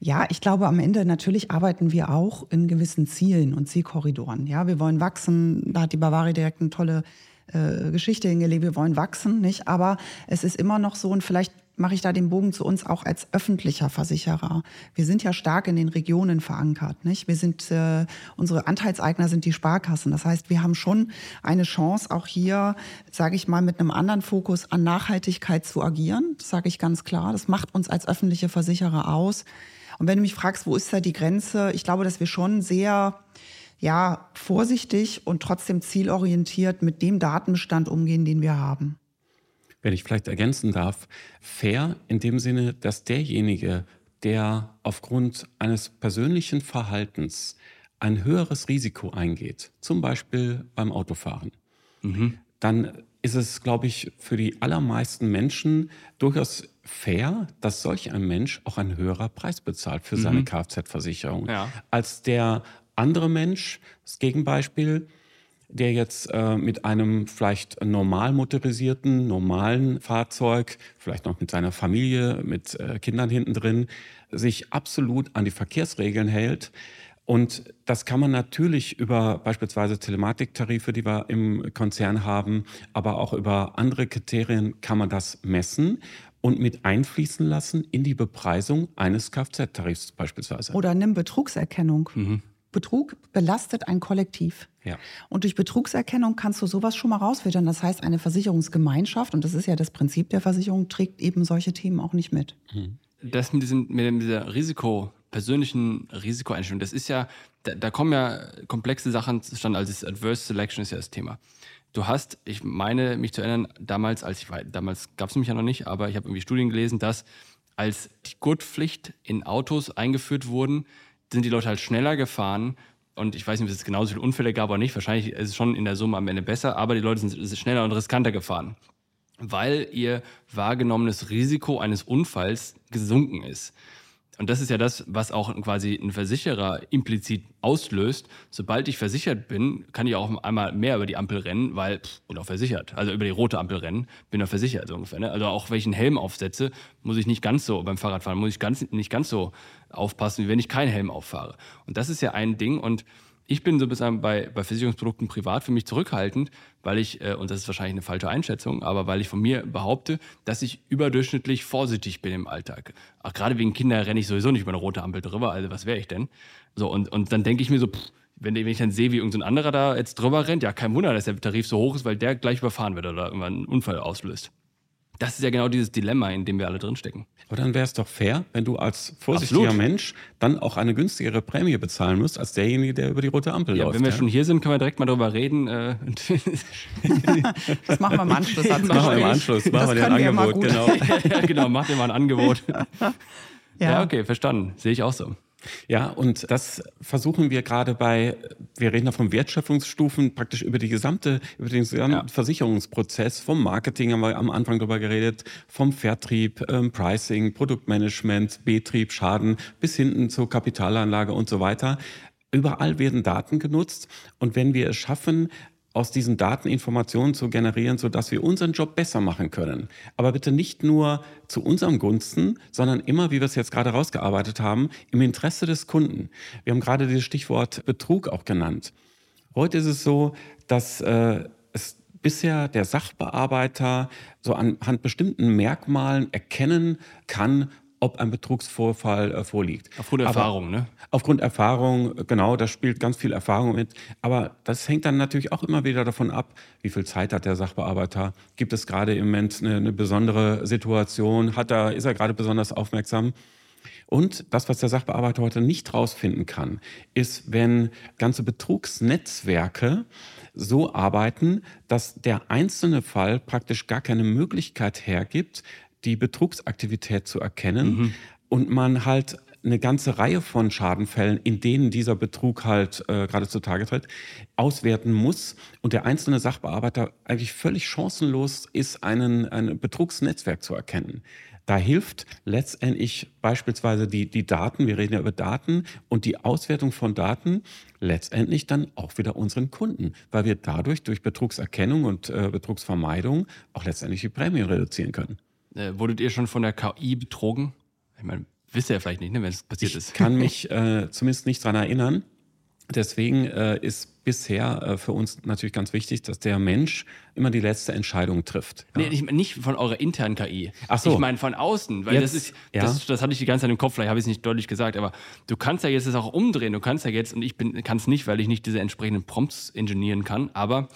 Ja, ich glaube, am Ende natürlich arbeiten wir auch in gewissen Zielen und Zielkorridoren. Ja, wir wollen wachsen. Da hat die Bavaria direkt eine tolle äh, Geschichte hingelegt. Wir wollen wachsen, nicht? Aber es ist immer noch so und vielleicht mache ich da den Bogen zu uns auch als öffentlicher Versicherer. Wir sind ja stark in den Regionen verankert, nicht? Wir sind äh, unsere Anteilseigner sind die Sparkassen. Das heißt, wir haben schon eine Chance auch hier, sage ich mal, mit einem anderen Fokus an Nachhaltigkeit zu agieren. Das sage ich ganz klar. Das macht uns als öffentliche Versicherer aus. Und wenn du mich fragst, wo ist da die Grenze? Ich glaube, dass wir schon sehr ja, vorsichtig und trotzdem zielorientiert mit dem Datenbestand umgehen, den wir haben. Wenn ich vielleicht ergänzen darf, fair in dem Sinne, dass derjenige, der aufgrund eines persönlichen Verhaltens ein höheres Risiko eingeht, zum Beispiel beim Autofahren, mhm. dann ist es, glaube ich, für die allermeisten Menschen durchaus fair, dass solch ein Mensch auch ein höherer Preis bezahlt für seine mhm. Kfz-Versicherung, ja. als der andere Mensch, das Gegenbeispiel, der jetzt äh, mit einem vielleicht normal motorisierten, normalen Fahrzeug, vielleicht noch mit seiner Familie, mit äh, Kindern hinten drin, sich absolut an die Verkehrsregeln hält. Und das kann man natürlich über beispielsweise Telematiktarife, die wir im Konzern haben, aber auch über andere Kriterien kann man das messen und mit einfließen lassen in die Bepreisung eines Kfz-Tarifs beispielsweise. Oder nimm Betrugserkennung. Mhm. Betrug belastet ein Kollektiv. Ja. Und durch Betrugserkennung kannst du sowas schon mal rausfiltern. Das heißt, eine Versicherungsgemeinschaft, und das ist ja das Prinzip der Versicherung, trägt eben solche Themen auch nicht mit. Mhm. Das mit, diesem, mit dieser Risiko, persönlichen Risikoeinstellung, das ist ja, da, da kommen ja komplexe Sachen zustande. Also das Adverse Selection ist ja das Thema. Du hast, ich meine mich zu erinnern, damals, als ich war, damals gab es mich ja noch nicht, aber ich habe irgendwie Studien gelesen, dass als die Gurtpflicht in Autos eingeführt wurden, sind die Leute halt schneller gefahren. Und ich weiß nicht, ob es genauso viele Unfälle gab oder nicht. Wahrscheinlich ist es schon in der Summe am Ende besser, aber die Leute sind schneller und riskanter gefahren, weil ihr wahrgenommenes Risiko eines Unfalls gesunken ist. Und das ist ja das, was auch quasi ein Versicherer implizit auslöst. Sobald ich versichert bin, kann ich auch einmal mehr über die Ampel rennen, weil pff, bin auch versichert. Also über die rote Ampel rennen, bin auch versichert so ungefähr. Ne? Also auch wenn ich einen Helm aufsetze, muss ich nicht ganz so beim Fahrradfahren muss ich ganz, nicht ganz so aufpassen, wie wenn ich keinen Helm auffahre. Und das ist ja ein Ding. Und ich bin so bislang bei, bei Versicherungsprodukten privat für mich zurückhaltend, weil ich, äh, und das ist wahrscheinlich eine falsche Einschätzung, aber weil ich von mir behaupte, dass ich überdurchschnittlich vorsichtig bin im Alltag. Auch gerade wegen Kinder renne ich sowieso nicht über eine rote Ampel drüber, also was wäre ich denn? So, und, und dann denke ich mir so, pff, wenn, wenn ich dann sehe, wie irgendein anderer da jetzt drüber rennt, ja, kein Wunder, dass der Tarif so hoch ist, weil der gleich überfahren wird oder irgendwann einen Unfall auslöst. Das ist ja genau dieses Dilemma, in dem wir alle drinstecken. Aber dann wäre es doch fair, wenn du als vorsichtiger Absolut. Mensch dann auch eine günstigere Prämie bezahlen musst, als derjenige, der über die rote Ampel ja, läuft. Wenn wir ja? schon hier sind, können wir direkt mal darüber reden. Äh, das machen wir im Anschluss. Das machen wir im Anschluss. Machen wir dir ein Angebot. Genau. genau, mach dir mal ein Angebot. ja. ja, okay, verstanden. Sehe ich auch so. Ja, und das versuchen wir gerade bei, wir reden da von Wertschöpfungsstufen, praktisch über die gesamte, über den gesamten ja. Versicherungsprozess, vom Marketing haben wir am Anfang drüber geredet, vom Vertrieb, ähm, Pricing, Produktmanagement, Betrieb, Schaden bis hinten zur Kapitalanlage und so weiter. Überall werden Daten genutzt und wenn wir es schaffen, aus diesen Daten Informationen zu generieren, sodass wir unseren Job besser machen können. Aber bitte nicht nur zu unserem Gunsten, sondern immer, wie wir es jetzt gerade rausgearbeitet haben, im Interesse des Kunden. Wir haben gerade dieses Stichwort Betrug auch genannt. Heute ist es so, dass äh, es bisher der Sachbearbeiter so anhand bestimmten Merkmalen erkennen kann, ob ein Betrugsvorfall äh, vorliegt. Aufgrund Aber Erfahrung, ne? Aufgrund Erfahrung, genau, da spielt ganz viel Erfahrung mit. Aber das hängt dann natürlich auch immer wieder davon ab, wie viel Zeit hat der Sachbearbeiter? Gibt es gerade im Moment eine, eine besondere Situation? Hat er, ist er gerade besonders aufmerksam? Und das, was der Sachbearbeiter heute nicht rausfinden kann, ist, wenn ganze Betrugsnetzwerke so arbeiten, dass der einzelne Fall praktisch gar keine Möglichkeit hergibt, die Betrugsaktivität zu erkennen mhm. und man halt eine ganze Reihe von Schadenfällen, in denen dieser Betrug halt äh, gerade zutage tritt, auswerten muss und der einzelne Sachbearbeiter eigentlich völlig chancenlos ist, einen, ein Betrugsnetzwerk zu erkennen. Da hilft letztendlich beispielsweise die, die Daten, wir reden ja über Daten und die Auswertung von Daten letztendlich dann auch wieder unseren Kunden, weil wir dadurch durch Betrugserkennung und äh, Betrugsvermeidung auch letztendlich die Prämien reduzieren können. Äh, wurdet ihr schon von der KI betrogen? Ich meine, wisst ihr ja vielleicht nicht, ne, wenn es passiert ich ist. Ich kann mich äh, zumindest nicht daran erinnern. Deswegen äh, ist bisher äh, für uns natürlich ganz wichtig, dass der Mensch immer die letzte Entscheidung trifft. Ja. Nee, nicht, nicht von eurer internen KI. Ach so. Ich meine von außen, weil jetzt, das ist, ja. das, das hatte ich die ganze Zeit im Kopf, vielleicht habe ich es nicht deutlich gesagt, aber du kannst ja jetzt das auch umdrehen. Du kannst ja jetzt, und ich kann es nicht, weil ich nicht diese entsprechenden Prompts ingenieren kann, aber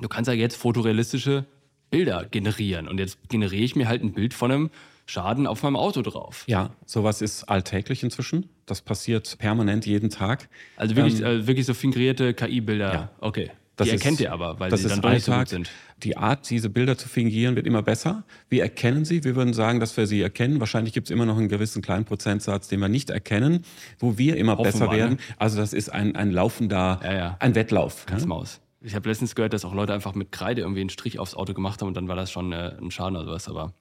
du kannst ja jetzt fotorealistische Bilder generieren. Und jetzt generiere ich mir halt ein Bild von einem Schaden auf meinem Auto drauf. Ja, sowas ist alltäglich inzwischen. Das passiert permanent jeden Tag. Also wirklich, ähm, äh, wirklich so fingerierte KI-Bilder. Ja. Okay. Das die erkennt ist, ihr aber, weil sie dann doch nicht so gut sind. Die Art, diese Bilder zu fingieren, wird immer besser. Wir erkennen sie. Wir würden sagen, dass wir sie erkennen. Wahrscheinlich gibt es immer noch einen gewissen kleinen Prozentsatz, den wir nicht erkennen, wo wir immer Hoffen besser wir, werden. Ne? Also das ist ein, ein laufender, ja, ja. ein Wettlauf. Ganz ne? Maus. Ich habe letztens gehört, dass auch Leute einfach mit Kreide irgendwie einen Strich aufs Auto gemacht haben und dann war das schon äh, ein Schaden oder sowas. Aber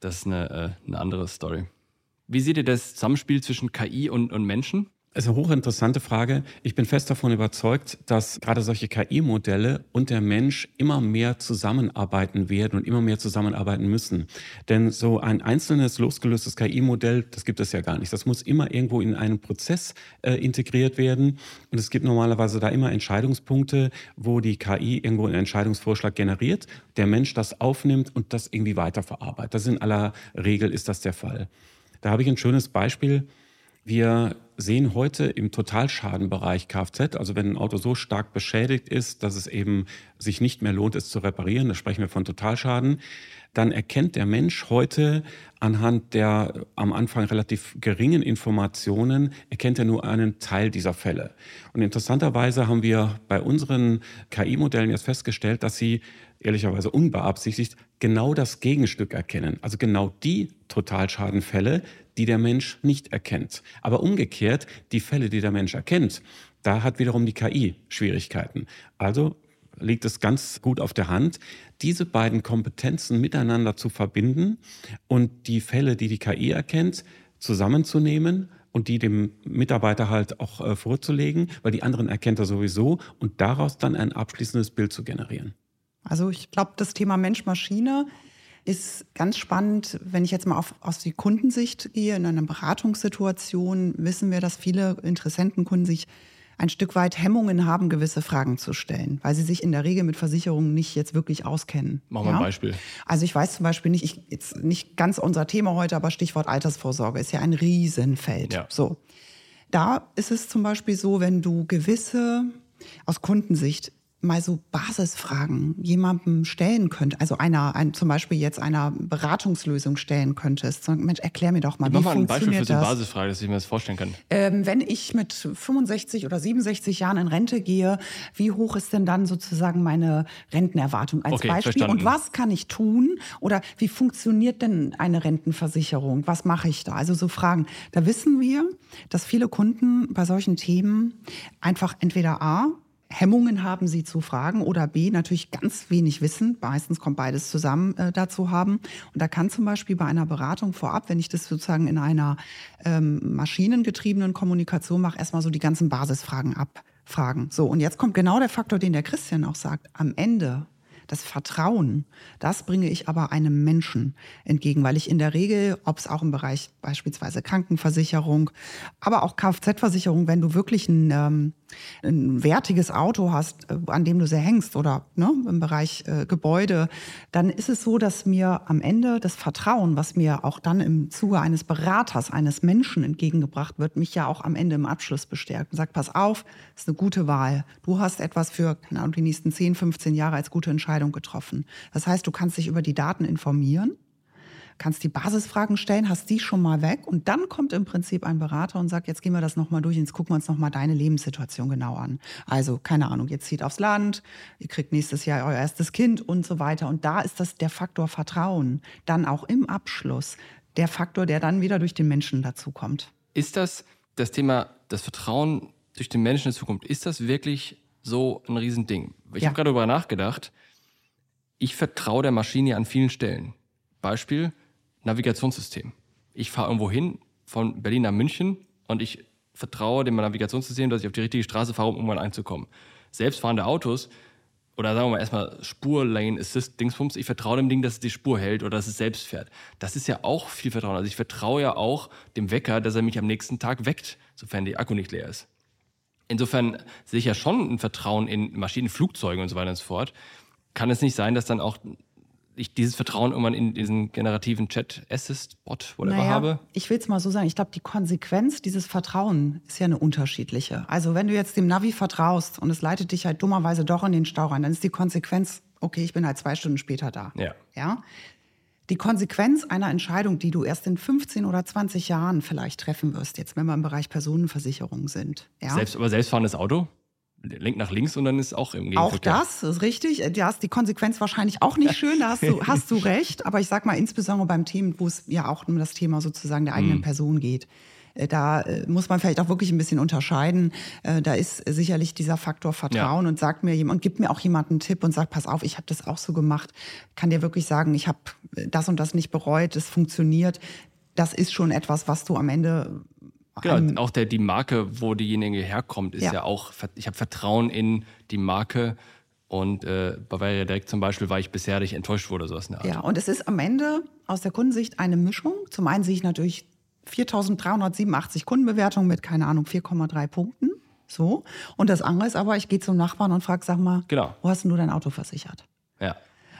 das ist eine, äh, eine andere Story. Wie seht ihr das Zusammenspiel zwischen KI und, und Menschen? Also hochinteressante Frage. Ich bin fest davon überzeugt, dass gerade solche KI-Modelle und der Mensch immer mehr zusammenarbeiten werden und immer mehr zusammenarbeiten müssen. Denn so ein einzelnes losgelöstes KI-Modell, das gibt es ja gar nicht. Das muss immer irgendwo in einen Prozess äh, integriert werden. Und es gibt normalerweise da immer Entscheidungspunkte, wo die KI irgendwo einen Entscheidungsvorschlag generiert, der Mensch das aufnimmt und das irgendwie weiterverarbeitet. Das in aller Regel ist das der Fall. Da habe ich ein schönes Beispiel. Wir sehen heute im Totalschadenbereich Kfz, also wenn ein Auto so stark beschädigt ist, dass es eben sich nicht mehr lohnt, es zu reparieren, da sprechen wir von Totalschaden, dann erkennt der Mensch heute anhand der am Anfang relativ geringen Informationen, erkennt er nur einen Teil dieser Fälle. Und interessanterweise haben wir bei unseren KI-Modellen jetzt festgestellt, dass sie ehrlicherweise unbeabsichtigt genau das Gegenstück erkennen. Also genau die Totalschadenfälle, die der Mensch nicht erkennt. Aber umgekehrt, die Fälle, die der Mensch erkennt, da hat wiederum die KI Schwierigkeiten. Also liegt es ganz gut auf der Hand, diese beiden Kompetenzen miteinander zu verbinden und die Fälle, die die KI erkennt, zusammenzunehmen und die dem Mitarbeiter halt auch äh, vorzulegen, weil die anderen erkennt er sowieso und daraus dann ein abschließendes Bild zu generieren. Also ich glaube, das Thema Mensch-Maschine ist ganz spannend, wenn ich jetzt mal auf, aus die Kundensicht gehe. In einer Beratungssituation wissen wir, dass viele Interessentenkunden sich ein Stück weit Hemmungen haben, gewisse Fragen zu stellen, weil sie sich in der Regel mit Versicherungen nicht jetzt wirklich auskennen. Machen wir ja? ein Beispiel. Also ich weiß zum Beispiel nicht, ich, jetzt nicht ganz unser Thema heute, aber Stichwort Altersvorsorge ist ja ein Riesenfeld. Ja. So. Da ist es zum Beispiel so, wenn du gewisse aus Kundensicht mal so Basisfragen jemandem stellen könnt, also einer, ein, zum Beispiel jetzt einer Beratungslösung stellen könntest. So, Mensch, erklär mir doch mal, wie mal ein Beispiel für so eine Basisfrage, dass ich mir das vorstellen kann. Ähm, wenn ich mit 65 oder 67 Jahren in Rente gehe, wie hoch ist denn dann sozusagen meine Rentenerwartung als okay, Beispiel? Verstanden. Und was kann ich tun? Oder wie funktioniert denn eine Rentenversicherung? Was mache ich da? Also so Fragen. Da wissen wir, dass viele Kunden bei solchen Themen einfach entweder A, Hemmungen haben, sie zu fragen oder B, natürlich ganz wenig Wissen, meistens kommt beides zusammen äh, dazu haben. Und da kann zum Beispiel bei einer Beratung vorab, wenn ich das sozusagen in einer ähm, maschinengetriebenen Kommunikation mache, erstmal so die ganzen Basisfragen abfragen. So, und jetzt kommt genau der Faktor, den der Christian auch sagt. Am Ende das Vertrauen, das bringe ich aber einem Menschen entgegen, weil ich in der Regel, ob es auch im Bereich beispielsweise Krankenversicherung, aber auch Kfz-Versicherung, wenn du wirklich ein, ähm, ein wertiges Auto hast, äh, an dem du sehr hängst oder ne, im Bereich äh, Gebäude, dann ist es so, dass mir am Ende das Vertrauen, was mir auch dann im Zuge eines Beraters, eines Menschen entgegengebracht wird, mich ja auch am Ende im Abschluss bestärkt und sagt, pass auf, ist eine gute Wahl. Du hast etwas für, keine Ahnung, die nächsten 10, 15 Jahre als gute Entscheidung Entscheidung getroffen. Das heißt, du kannst dich über die Daten informieren, kannst die Basisfragen stellen, hast die schon mal weg und dann kommt im Prinzip ein Berater und sagt, jetzt gehen wir das nochmal durch, jetzt gucken wir uns nochmal deine Lebenssituation genau an. Also, keine Ahnung, ihr zieht aufs Land, ihr kriegt nächstes Jahr euer erstes Kind und so weiter. Und da ist das der Faktor Vertrauen. Dann auch im Abschluss der Faktor, der dann wieder durch den Menschen dazukommt. Ist das das Thema, das Vertrauen durch den Menschen dazukommt, ist das wirklich so ein Riesending? Ich ja. habe gerade darüber nachgedacht ich vertraue der Maschine an vielen Stellen. Beispiel Navigationssystem. Ich fahre irgendwo hin von Berlin nach München und ich vertraue dem Navigationssystem, dass ich auf die richtige Straße fahre, um irgendwann einzukommen. Selbstfahrende Autos oder sagen wir mal erstmal Spur, Lane Assist, Dingsbums, ich vertraue dem Ding, dass es die Spur hält oder dass es selbst fährt. Das ist ja auch viel Vertrauen. Also ich vertraue ja auch dem Wecker, dass er mich am nächsten Tag weckt, sofern der Akku nicht leer ist. Insofern sehe ich ja schon ein Vertrauen in Maschinen, Flugzeuge und so weiter und so fort kann es nicht sein, dass dann auch ich dieses Vertrauen irgendwann in diesen generativen Chat-Assist-Bot, whatever, naja, habe? Ich will es mal so sagen, ich glaube, die Konsequenz dieses Vertrauen ist ja eine unterschiedliche. Also wenn du jetzt dem Navi vertraust und es leitet dich halt dummerweise doch in den Stau rein, dann ist die Konsequenz, okay, ich bin halt zwei Stunden später da. Ja. ja? Die Konsequenz einer Entscheidung, die du erst in 15 oder 20 Jahren vielleicht treffen wirst, jetzt wenn wir im Bereich Personenversicherung sind. Ja? Selbst, aber selbstfahrendes Auto? Lenkt nach links und dann ist auch im Gegenverkehr. Auch das ist richtig. Da ist die Konsequenz wahrscheinlich auch nicht schön, da hast du, hast du recht. Aber ich sag mal, insbesondere beim Thema, wo es ja auch um das Thema sozusagen der eigenen mhm. Person geht. Äh, da äh, muss man vielleicht auch wirklich ein bisschen unterscheiden. Äh, da ist sicherlich dieser Faktor Vertrauen ja. und sagt mir jemand, und gibt mir auch jemand einen Tipp und sagt, pass auf, ich habe das auch so gemacht. Kann dir wirklich sagen, ich habe das und das nicht bereut, es funktioniert. Das ist schon etwas, was du am Ende Genau, auch der, die Marke, wo diejenige herkommt, ist ja, ja auch, ich habe Vertrauen in die Marke und äh, Bavaria Direkt zum Beispiel war ich bisher nicht enttäuscht wurde, sowas in der Art. Ja, und es ist am Ende aus der Kundensicht eine Mischung. Zum einen sehe ich natürlich 4.387 Kundenbewertungen mit, keine Ahnung, 4,3 Punkten. So. Und das andere ist aber, ich gehe zum Nachbarn und frage, sag mal, genau. wo hast denn du dein Auto versichert? Ja.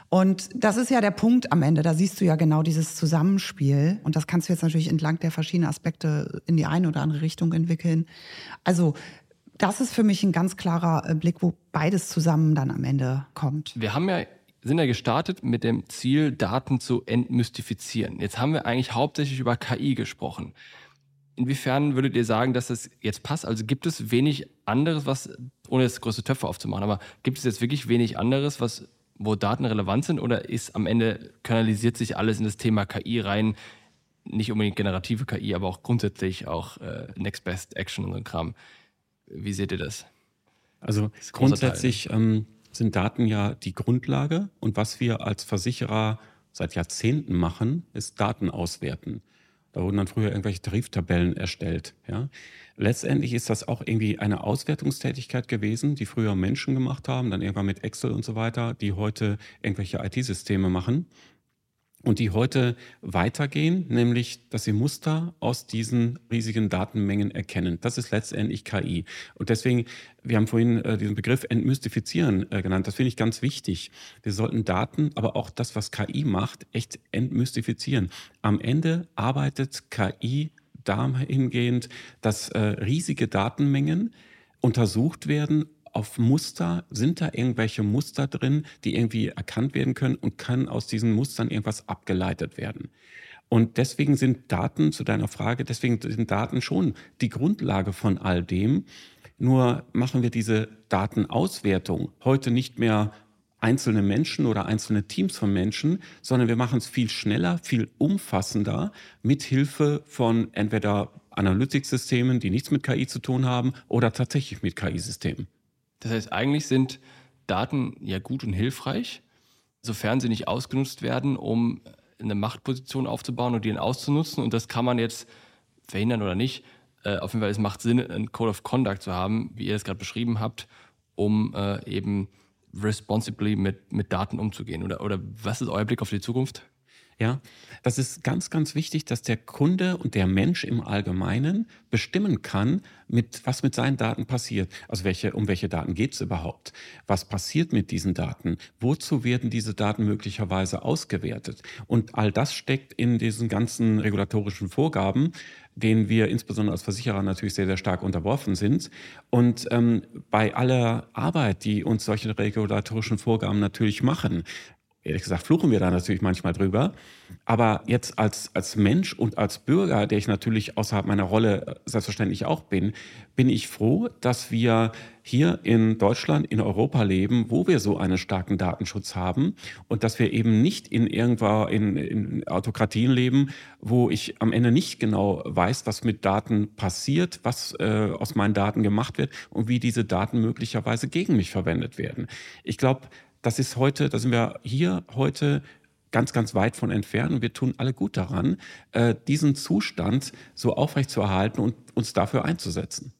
Und das ist ja der Punkt am Ende. Da siehst du ja genau dieses Zusammenspiel. Und das kannst du jetzt natürlich entlang der verschiedenen Aspekte in die eine oder andere Richtung entwickeln. Also das ist für mich ein ganz klarer äh, Blick, wo beides zusammen dann am Ende kommt. Wir haben ja sind ja gestartet mit dem Ziel, Daten zu entmystifizieren. Jetzt haben wir eigentlich hauptsächlich über KI gesprochen. Inwiefern würdet ihr sagen, dass das jetzt passt? Also gibt es wenig anderes, was, ohne jetzt große Töpfe aufzumachen, aber gibt es jetzt wirklich wenig anderes, was, wo Daten relevant sind oder ist am Ende kanalisiert sich alles in das Thema KI rein? Nicht unbedingt generative KI, aber auch grundsätzlich auch äh, Next Best Action und so Kram. Wie seht ihr das? Also das grundsätzlich ähm, sind Daten ja die Grundlage und was wir als Versicherer seit Jahrzehnten machen, ist Daten auswerten. Da wurden dann früher irgendwelche Tariftabellen erstellt. Ja. Letztendlich ist das auch irgendwie eine Auswertungstätigkeit gewesen, die früher Menschen gemacht haben, dann irgendwann mit Excel und so weiter, die heute irgendwelche IT-Systeme machen und die heute weitergehen, nämlich dass sie Muster aus diesen riesigen Datenmengen erkennen. Das ist letztendlich KI. Und deswegen, wir haben vorhin äh, diesen Begriff entmystifizieren äh, genannt. Das finde ich ganz wichtig. Wir sollten Daten, aber auch das, was KI macht, echt entmystifizieren. Am Ende arbeitet KI dahingehend, dass äh, riesige Datenmengen untersucht werden auf Muster, sind da irgendwelche Muster drin, die irgendwie erkannt werden können und kann aus diesen Mustern irgendwas abgeleitet werden. Und deswegen sind Daten, zu deiner Frage, deswegen sind Daten schon die Grundlage von all dem. Nur machen wir diese Datenauswertung heute nicht mehr einzelne Menschen oder einzelne Teams von Menschen, sondern wir machen es viel schneller, viel umfassender mit Hilfe von entweder Analytics-Systemen, die nichts mit KI zu tun haben, oder tatsächlich mit KI-Systemen. Das heißt, eigentlich sind Daten ja gut und hilfreich, sofern sie nicht ausgenutzt werden, um eine Machtposition aufzubauen und dann auszunutzen. Und das kann man jetzt verhindern oder nicht. Äh, auf jeden Fall, es macht Sinn, einen Code of Conduct zu haben, wie ihr es gerade beschrieben habt, um äh, eben responsibly mit, mit Daten umzugehen. Oder, oder was ist euer Blick auf die Zukunft? Ja, das ist ganz, ganz wichtig, dass der Kunde und der Mensch im Allgemeinen bestimmen kann, mit, was mit seinen Daten passiert. Also welche, um welche Daten geht es überhaupt? Was passiert mit diesen Daten? Wozu werden diese Daten möglicherweise ausgewertet? Und all das steckt in diesen ganzen regulatorischen Vorgaben, denen wir insbesondere als Versicherer natürlich sehr, sehr stark unterworfen sind. Und ähm, bei aller Arbeit, die uns solche regulatorischen Vorgaben natürlich machen, ehrlich gesagt fluchen wir da natürlich manchmal drüber. Aber jetzt als, als Mensch und als Bürger, der ich natürlich außerhalb meiner Rolle selbstverständlich auch bin, bin ich froh, dass wir hier in Deutschland, in Europa leben, wo wir so einen starken Datenschutz haben und dass wir eben nicht in irgendwo in, in Autokratien leben, wo ich am Ende nicht genau weiß, was mit Daten passiert, was äh, aus meinen Daten gemacht wird und wie diese Daten möglicherweise gegen mich verwendet werden. Ich glaube, das ist heute, da sind wir hier heute ganz, ganz weit von entfernt und wir tun alle gut daran, äh, diesen Zustand so aufrechtzuerhalten und uns dafür einzusetzen.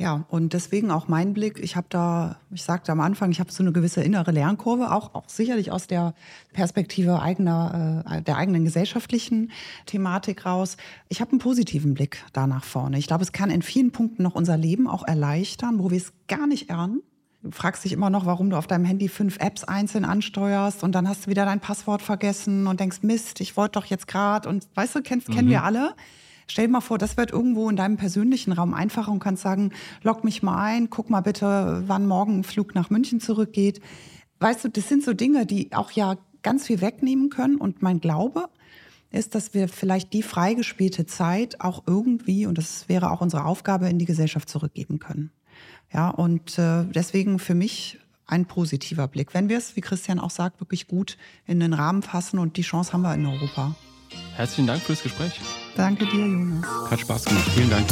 Ja, und deswegen auch mein Blick. Ich habe da, ich sagte am Anfang, ich habe so eine gewisse innere Lernkurve, auch, auch sicherlich aus der Perspektive eigener, äh, der eigenen gesellschaftlichen Thematik raus. Ich habe einen positiven Blick da nach vorne. Ich glaube, es kann in vielen Punkten noch unser Leben auch erleichtern, wo wir es gar nicht erahnen. Du fragst dich immer noch, warum du auf deinem Handy fünf Apps einzeln ansteuerst und dann hast du wieder dein Passwort vergessen und denkst, Mist, ich wollte doch jetzt gerade und weißt du, kennst, mhm. kennen wir alle. Stell dir mal vor, das wird irgendwo in deinem persönlichen Raum einfacher und kannst sagen, log mich mal ein, guck mal bitte, wann morgen ein Flug nach München zurückgeht. Weißt du, das sind so Dinge, die auch ja ganz viel wegnehmen können und mein Glaube ist, dass wir vielleicht die freigespielte Zeit auch irgendwie, und das wäre auch unsere Aufgabe, in die Gesellschaft zurückgeben können. Ja, und äh, deswegen für mich ein positiver Blick. Wenn wir es, wie Christian auch sagt, wirklich gut in den Rahmen fassen und die Chance haben wir in Europa. Herzlichen Dank fürs Gespräch. Danke dir, Jonas. Hat Spaß gemacht. Vielen Dank.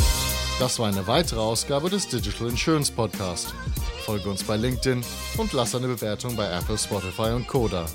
Das war eine weitere Ausgabe des Digital Insurance Podcast. Folge uns bei LinkedIn und lass eine Bewertung bei Apple, Spotify und Koda.